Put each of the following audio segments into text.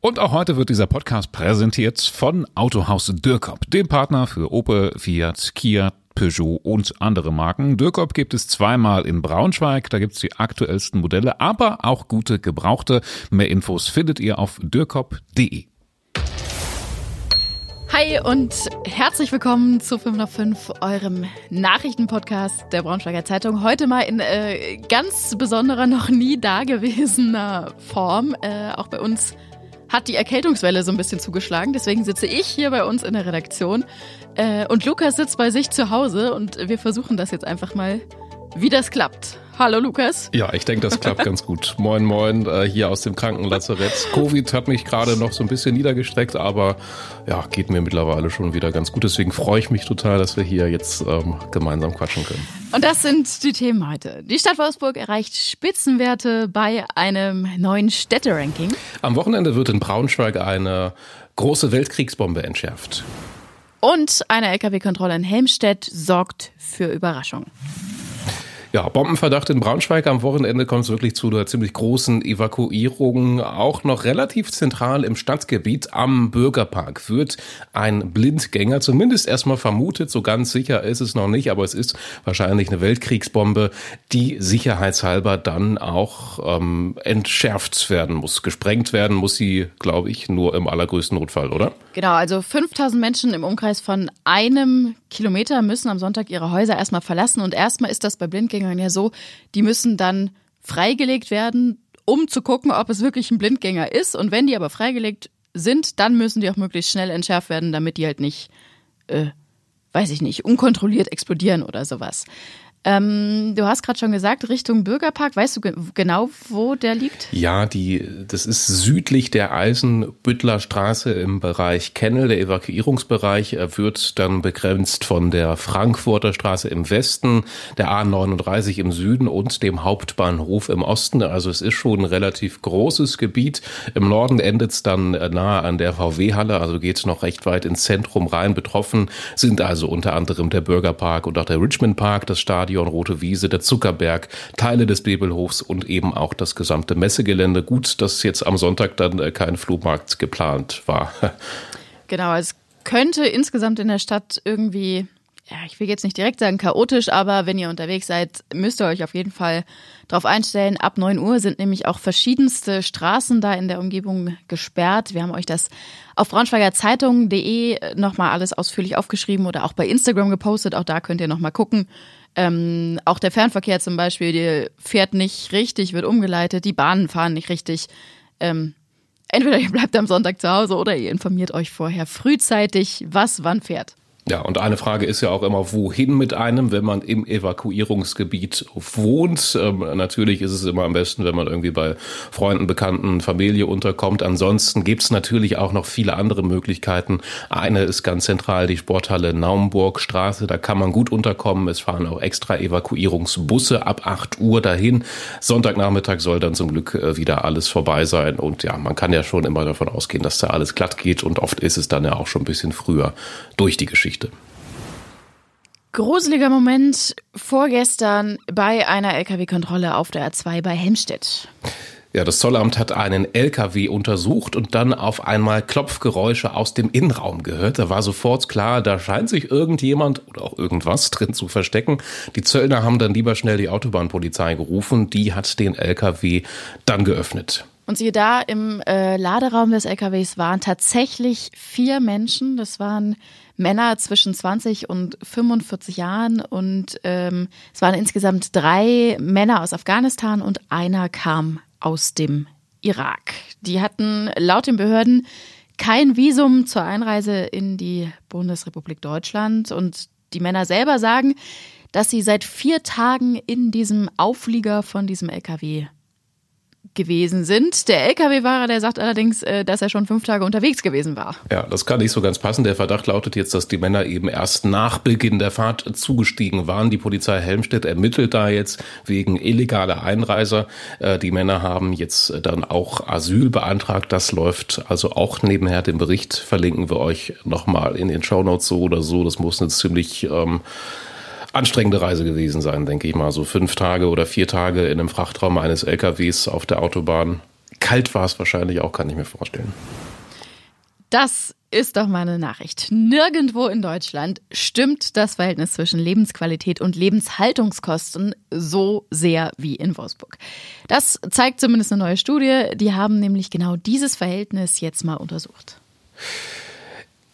Und auch heute wird dieser Podcast präsentiert von Autohaus Dürkop, dem Partner für Opel, Fiat, Kia, Peugeot und andere Marken. Dürkop gibt es zweimal in Braunschweig, da gibt's die aktuellsten Modelle, aber auch gute Gebrauchte. Mehr Infos findet ihr auf dürkop.de. Hi und herzlich willkommen zu 5 nach 5, eurem Nachrichtenpodcast der Braunschweiger Zeitung. Heute mal in äh, ganz besonderer, noch nie dagewesener Form. Äh, auch bei uns hat die Erkältungswelle so ein bisschen zugeschlagen. Deswegen sitze ich hier bei uns in der Redaktion äh, und Lukas sitzt bei sich zu Hause und wir versuchen das jetzt einfach mal, wie das klappt. Hallo Lukas. Ja, ich denke, das klappt ganz gut. Moin, moin, äh, hier aus dem Krankenlazarett. Covid hat mich gerade noch so ein bisschen niedergestreckt, aber ja, geht mir mittlerweile schon wieder ganz gut. Deswegen freue ich mich total, dass wir hier jetzt ähm, gemeinsam quatschen können. Und das sind die Themen heute. Die Stadt Wolfsburg erreicht Spitzenwerte bei einem neuen Städteranking. Am Wochenende wird in Braunschweig eine große Weltkriegsbombe entschärft. Und eine Lkw-Kontrolle in Helmstedt sorgt für Überraschung. Ja, Bombenverdacht in Braunschweig. Am Wochenende kommt es wirklich zu einer ziemlich großen Evakuierung. Auch noch relativ zentral im Stadtgebiet am Bürgerpark wird ein Blindgänger zumindest erstmal vermutet. So ganz sicher ist es noch nicht, aber es ist wahrscheinlich eine Weltkriegsbombe, die sicherheitshalber dann auch ähm, entschärft werden muss. Gesprengt werden muss sie, glaube ich, nur im allergrößten Notfall, oder? Genau, also 5000 Menschen im Umkreis von einem Kilometer müssen am Sonntag ihre Häuser erstmal verlassen. Und erstmal ist das bei Blindgängern ja so, die müssen dann freigelegt werden, um zu gucken, ob es wirklich ein Blindgänger ist. Und wenn die aber freigelegt sind, dann müssen die auch möglichst schnell entschärft werden, damit die halt nicht, äh, weiß ich nicht, unkontrolliert explodieren oder sowas. Ähm, du hast gerade schon gesagt, Richtung Bürgerpark. Weißt du ge genau, wo der liegt? Ja, die, das ist südlich der Eisenbüttler Straße im Bereich Kennel. Der Evakuierungsbereich äh, wird dann begrenzt von der Frankfurter Straße im Westen, der A39 im Süden und dem Hauptbahnhof im Osten. Also es ist schon ein relativ großes Gebiet. Im Norden endet es dann äh, nahe an der VW-Halle, also geht es noch recht weit ins Zentrum rein. Betroffen sind also unter anderem der Bürgerpark und auch der Richmond Park, das Stadion Stadion Rote Wiese, der Zuckerberg, Teile des Bebelhofs und eben auch das gesamte Messegelände. Gut, dass jetzt am Sonntag dann äh, kein Flohmarkt geplant war. Genau, es könnte insgesamt in der Stadt irgendwie ja, ich will jetzt nicht direkt sagen chaotisch, aber wenn ihr unterwegs seid, müsst ihr euch auf jeden Fall darauf einstellen. Ab 9 Uhr sind nämlich auch verschiedenste Straßen da in der Umgebung gesperrt. Wir haben euch das auf braunschweigerzeitung.de nochmal alles ausführlich aufgeschrieben oder auch bei Instagram gepostet. Auch da könnt ihr nochmal gucken. Ähm, auch der Fernverkehr zum Beispiel, der fährt nicht richtig, wird umgeleitet, die Bahnen fahren nicht richtig. Ähm, entweder ihr bleibt am Sonntag zu Hause oder ihr informiert euch vorher frühzeitig, was wann fährt. Ja, und eine Frage ist ja auch immer, wohin mit einem, wenn man im Evakuierungsgebiet wohnt. Ähm, natürlich ist es immer am besten, wenn man irgendwie bei Freunden, Bekannten, Familie unterkommt. Ansonsten gibt's natürlich auch noch viele andere Möglichkeiten. Eine ist ganz zentral die Sporthalle Naumburgstraße. Da kann man gut unterkommen. Es fahren auch extra Evakuierungsbusse ab 8 Uhr dahin. Sonntagnachmittag soll dann zum Glück äh, wieder alles vorbei sein. Und ja, man kann ja schon immer davon ausgehen, dass da alles glatt geht. Und oft ist es dann ja auch schon ein bisschen früher durch die Geschichte. Geschichte. Gruseliger Moment vorgestern bei einer Lkw-Kontrolle auf der A2 bei Helmstedt. Ja, das Zollamt hat einen LKW untersucht und dann auf einmal Klopfgeräusche aus dem Innenraum gehört. Da war sofort klar, da scheint sich irgendjemand oder auch irgendwas drin zu verstecken. Die Zöllner haben dann lieber schnell die Autobahnpolizei gerufen. Die hat den LKW dann geöffnet. Und siehe da, im äh, Laderaum des LKWs waren tatsächlich vier Menschen. Das waren Männer zwischen 20 und 45 Jahren und ähm, es waren insgesamt drei Männer aus Afghanistan und einer kam aus dem Irak. Die hatten laut den Behörden kein Visum zur Einreise in die Bundesrepublik Deutschland und die Männer selber sagen, dass sie seit vier Tagen in diesem Auflieger von diesem LKW gewesen sind. Der Lkw-Fahrer, der sagt allerdings, äh, dass er schon fünf Tage unterwegs gewesen war. Ja, das kann nicht so ganz passen. Der Verdacht lautet jetzt, dass die Männer eben erst nach Beginn der Fahrt zugestiegen waren. Die Polizei Helmstedt ermittelt da jetzt wegen illegaler Einreiser. Äh, die Männer haben jetzt dann auch Asyl beantragt. Das läuft also auch nebenher. Den Bericht verlinken wir euch nochmal in den Shownotes so oder so. Das muss eine ziemlich ähm, anstrengende Reise gewesen sein, denke ich mal. So fünf Tage oder vier Tage in einem Frachtraum eines LKWs auf der Autobahn. kalt war es wahrscheinlich auch, kann ich mir vorstellen. Das ist doch mal eine Nachricht. Nirgendwo in Deutschland stimmt das Verhältnis zwischen Lebensqualität und Lebenshaltungskosten so sehr wie in Wolfsburg. Das zeigt zumindest eine neue Studie. Die haben nämlich genau dieses Verhältnis jetzt mal untersucht.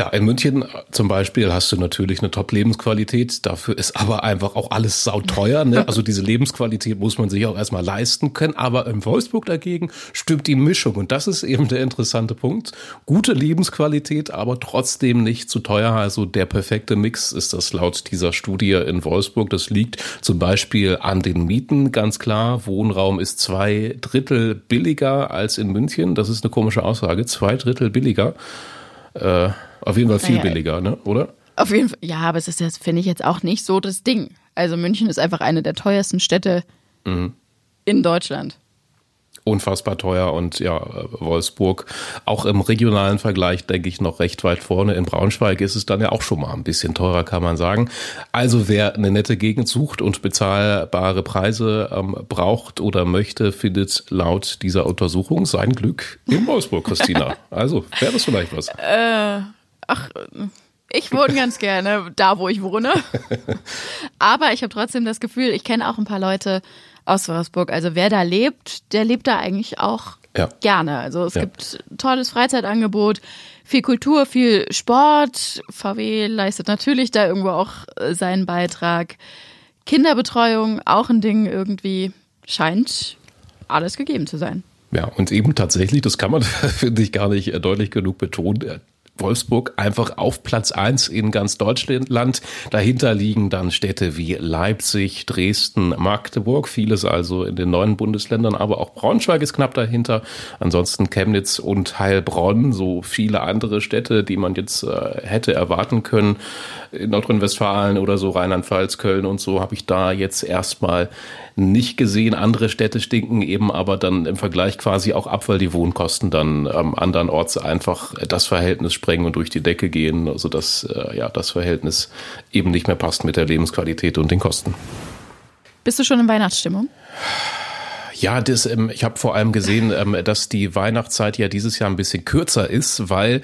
Ja, in München zum Beispiel hast du natürlich eine Top-Lebensqualität. Dafür ist aber einfach auch alles sauteuer. Ne? Also diese Lebensqualität muss man sich auch erstmal leisten können. Aber in Wolfsburg dagegen stimmt die Mischung. Und das ist eben der interessante Punkt. Gute Lebensqualität, aber trotzdem nicht zu teuer. Also der perfekte Mix ist das laut dieser Studie in Wolfsburg. Das liegt zum Beispiel an den Mieten, ganz klar. Wohnraum ist zwei Drittel billiger als in München. Das ist eine komische Aussage. Zwei Drittel billiger. Äh, auf jeden Fall viel naja, billiger, ne? oder? Auf jeden Fall, ja, aber es ist jetzt, finde ich, jetzt auch nicht so das Ding. Also München ist einfach eine der teuersten Städte mhm. in Deutschland unfassbar teuer und ja, Wolfsburg auch im regionalen Vergleich, denke ich, noch recht weit vorne. In Braunschweig ist es dann ja auch schon mal ein bisschen teurer, kann man sagen. Also wer eine nette Gegend sucht und bezahlbare Preise ähm, braucht oder möchte, findet laut dieser Untersuchung sein Glück in Wolfsburg, Christina. Also wäre das vielleicht was? Äh, ach. Ich wohne ganz gerne da, wo ich wohne. Aber ich habe trotzdem das Gefühl, ich kenne auch ein paar Leute, aus Wolfsburg. Also wer da lebt, der lebt da eigentlich auch ja. gerne. Also es ja. gibt tolles Freizeitangebot, viel Kultur, viel Sport. VW leistet natürlich da irgendwo auch äh, seinen Beitrag. Kinderbetreuung, auch ein Ding irgendwie, scheint alles gegeben zu sein. Ja, und eben tatsächlich, das kann man, finde ich, gar nicht äh, deutlich genug betonen. Wolfsburg einfach auf Platz eins in ganz Deutschland. Dahinter liegen dann Städte wie Leipzig, Dresden, Magdeburg, vieles also in den neuen Bundesländern, aber auch Braunschweig ist knapp dahinter. Ansonsten Chemnitz und Heilbronn, so viele andere Städte, die man jetzt äh, hätte erwarten können. In Nordrhein-Westfalen oder so Rheinland-Pfalz, Köln und so habe ich da jetzt erstmal nicht gesehen. Andere Städte stinken eben aber dann im Vergleich quasi auch ab, weil die Wohnkosten dann ähm, andernorts einfach das Verhältnis sprengen und durch die Decke gehen, also dass äh, ja das Verhältnis eben nicht mehr passt mit der Lebensqualität und den Kosten. Bist du schon in Weihnachtsstimmung? Ja, das, ähm, ich habe vor allem gesehen, ähm, dass die Weihnachtszeit ja dieses Jahr ein bisschen kürzer ist, weil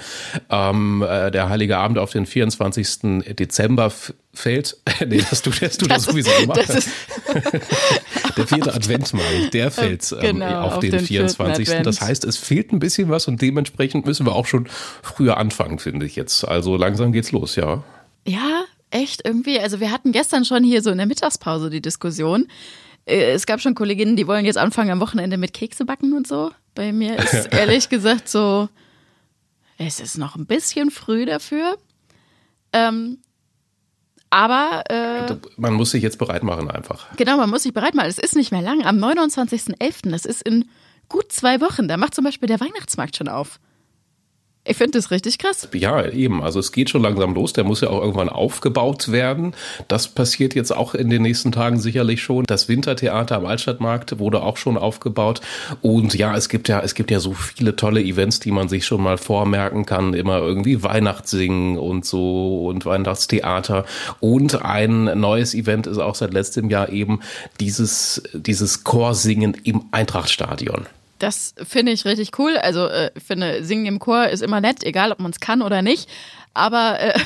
ähm, äh, der Heilige Abend auf den 24. Dezember fällt. nee, das du, das du das, das sowieso gemacht. Das der vierte Advent, meine ich, der fällt ähm, genau, auf, auf, den, den 24. Das heißt, es fehlt ein bisschen was und dementsprechend müssen wir auch schon früher anfangen, finde ich jetzt. Also langsam geht's los, ja. Ja, echt irgendwie. Also wir hatten gestern schon hier so in der Mittagspause die Diskussion äh, es gab schon Kolleginnen, die wollen jetzt anfangen am Wochenende mit Kekse backen und so. Bei mir ist ehrlich gesagt so, es ist noch ein bisschen früh dafür. Ähm, aber äh, man muss sich jetzt bereit machen einfach. Genau, man muss sich bereit machen. Es ist nicht mehr lang. Am 29.11., das ist in gut zwei Wochen. Da macht zum Beispiel der Weihnachtsmarkt schon auf. Ich finde das richtig krass. Ja, eben. Also es geht schon langsam los. Der muss ja auch irgendwann aufgebaut werden. Das passiert jetzt auch in den nächsten Tagen sicherlich schon. Das Wintertheater am Altstadtmarkt wurde auch schon aufgebaut. Und ja, es gibt ja, es gibt ja so viele tolle Events, die man sich schon mal vormerken kann. Immer irgendwie Weihnachtssingen und so und Weihnachtstheater. Und ein neues Event ist auch seit letztem Jahr eben dieses, dieses Chorsingen im Eintrachtstadion. Das finde ich richtig cool. Also äh, ich finde, Singen im Chor ist immer nett, egal ob man es kann oder nicht. Aber äh,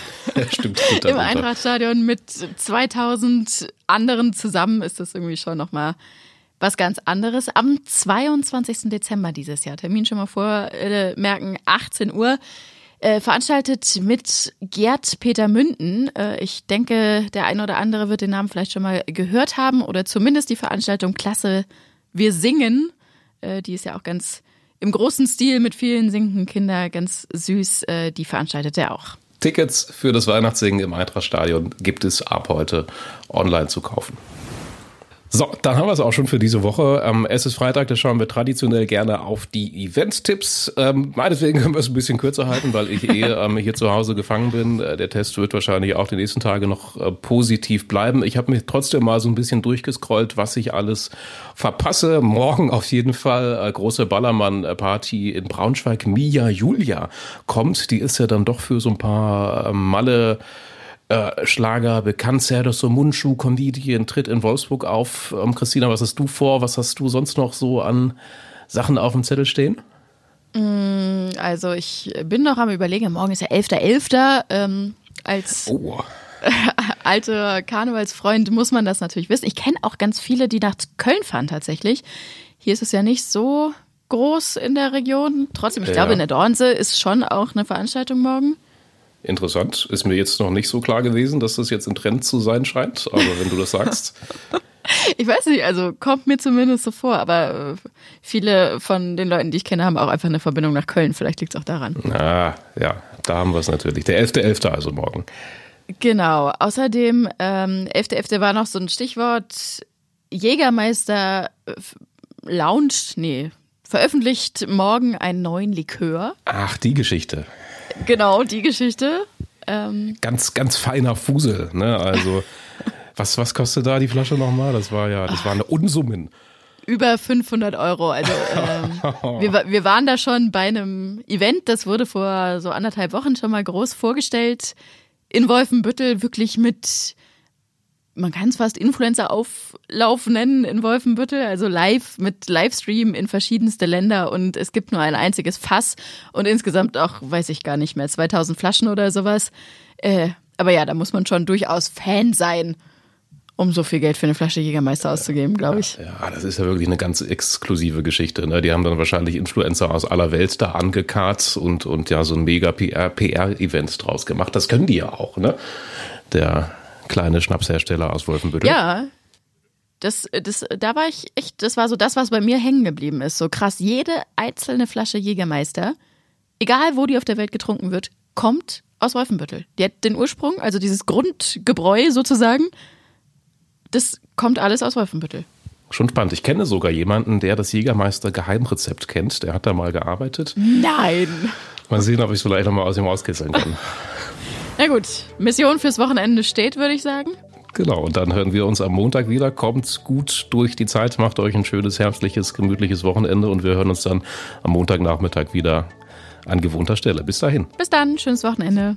Stimmt, im Eintrachtstadion mit 2000 anderen zusammen ist das irgendwie schon nochmal was ganz anderes. Am 22. Dezember dieses Jahr, Termin schon mal vormerken, äh, 18 Uhr, äh, veranstaltet mit Gerd Peter Münden. Äh, ich denke, der ein oder andere wird den Namen vielleicht schon mal gehört haben oder zumindest die Veranstaltung Klasse Wir singen äh, die ist ja auch ganz im großen Stil mit vielen singenden Kindern, ganz süß. Äh, die veranstaltet er auch. Tickets für das Weihnachtssingen im Eintrachtstadion gibt es ab heute online zu kaufen. So, dann haben wir es auch schon für diese Woche. Ähm, es ist Freitag, da schauen wir traditionell gerne auf die Event-Tipps. Ähm, meinetwegen können wir es ein bisschen kürzer halten, weil ich eh ähm, hier zu Hause gefangen bin. Äh, der Test wird wahrscheinlich auch die nächsten Tage noch äh, positiv bleiben. Ich habe mich trotzdem mal so ein bisschen durchgescrollt, was ich alles verpasse. Morgen auf jeden Fall äh, große Ballermann-Party in Braunschweig. Mia Julia kommt. Die ist ja dann doch für so ein paar äh, Malle äh, Schlager bekannt. Serdo so Mundschuh, Comedian, tritt in Wolfsburg auf. Ähm, Christina, was hast du vor? Was hast du sonst noch so an Sachen auf dem Zettel stehen? Also ich bin noch am überlegen, morgen ist ja 11.11. Ähm, als Oh. alter Karnevalsfreund muss man das natürlich wissen. Ich kenne auch ganz viele, die nach Köln fahren tatsächlich. Hier ist es ja nicht so groß in der Region. Trotzdem, ich Ja. glaube, in der Dornse ist schon auch eine Veranstaltung morgen. Interessant. Ist mir jetzt noch nicht so klar gewesen, dass das jetzt ein Trend zu sein scheint. Aber wenn du das sagst, Ich weiß nicht, also kommt mir zumindest so vor, aber äh, viele von den Leuten, die ich kenne, haben auch einfach eine Verbindung nach Köln. Vielleicht liegt es auch daran. ah, ja, da haben wir es natürlich. Der 11.11. also morgen. Genau. Außerdem, ähm, 11.11. war noch so ein Stichwort Jägermeister äh, launcht, nee, veröffentlicht morgen einen neuen Likör. Ach, die Geschichte. Genau, die Geschichte. Ähm, Ganz, ganz feiner Fusel. Ne? Also, was, was kostet da die Flasche nochmal? Das war ja, das war eine Unsummen. über 500 Euro. Also ähm, wir, wir waren da schon bei einem Event, das wurde vor so anderthalb Wochen schon mal groß vorgestellt in Wolfenbüttel, wirklich mit, man kann es fast Influencer-Auflauf nennen in Wolfenbüttel, also live mit Livestream in verschiedenste Länder und es gibt nur ein einziges Fass und insgesamt auch, weiß ich gar nicht mehr, 2000 Flaschen oder sowas. Äh, aber ja, da muss man schon durchaus Fan sein, um so viel Geld für eine Flasche Jägermeister auszugeben, glaube ich. Ja, das ist ja wirklich eine ganz exklusive Geschichte. Ne? Die haben dann wahrscheinlich Influencer aus aller Welt da angekarrt und, und ja so ein mega PR PR-Event draus gemacht. Das können die ja auch, ne? Der kleine Schnapshersteller aus Wolfenbüttel. Ja. Das, das, da war ich echt, das war so das, was bei mir hängen geblieben ist. So krass, jede einzelne Flasche Jägermeister, egal wo die auf der Welt getrunken wird, kommt aus Wolfenbüttel. Die hat den Ursprung, also dieses Grundgebräu sozusagen, das kommt alles aus Wolfenbüttel. Schon spannend. Ich kenne sogar jemanden, der das Jägermeister Geheimrezept kennt. Der hat da mal gearbeitet. Nein. Mal sehen, ob ich es vielleicht noch mal aus ihm auskitzeln kann. Gut, Mission fürs Wochenende steht, würde ich sagen. Genau, und dann hören wir uns am Montag wieder. Kommt gut durch die Zeit, macht euch ein schönes, herbstliches, gemütliches Wochenende und wir hören uns dann am Montagnachmittag wieder an gewohnter Stelle. Bis dahin. Bis dann, schönes Wochenende.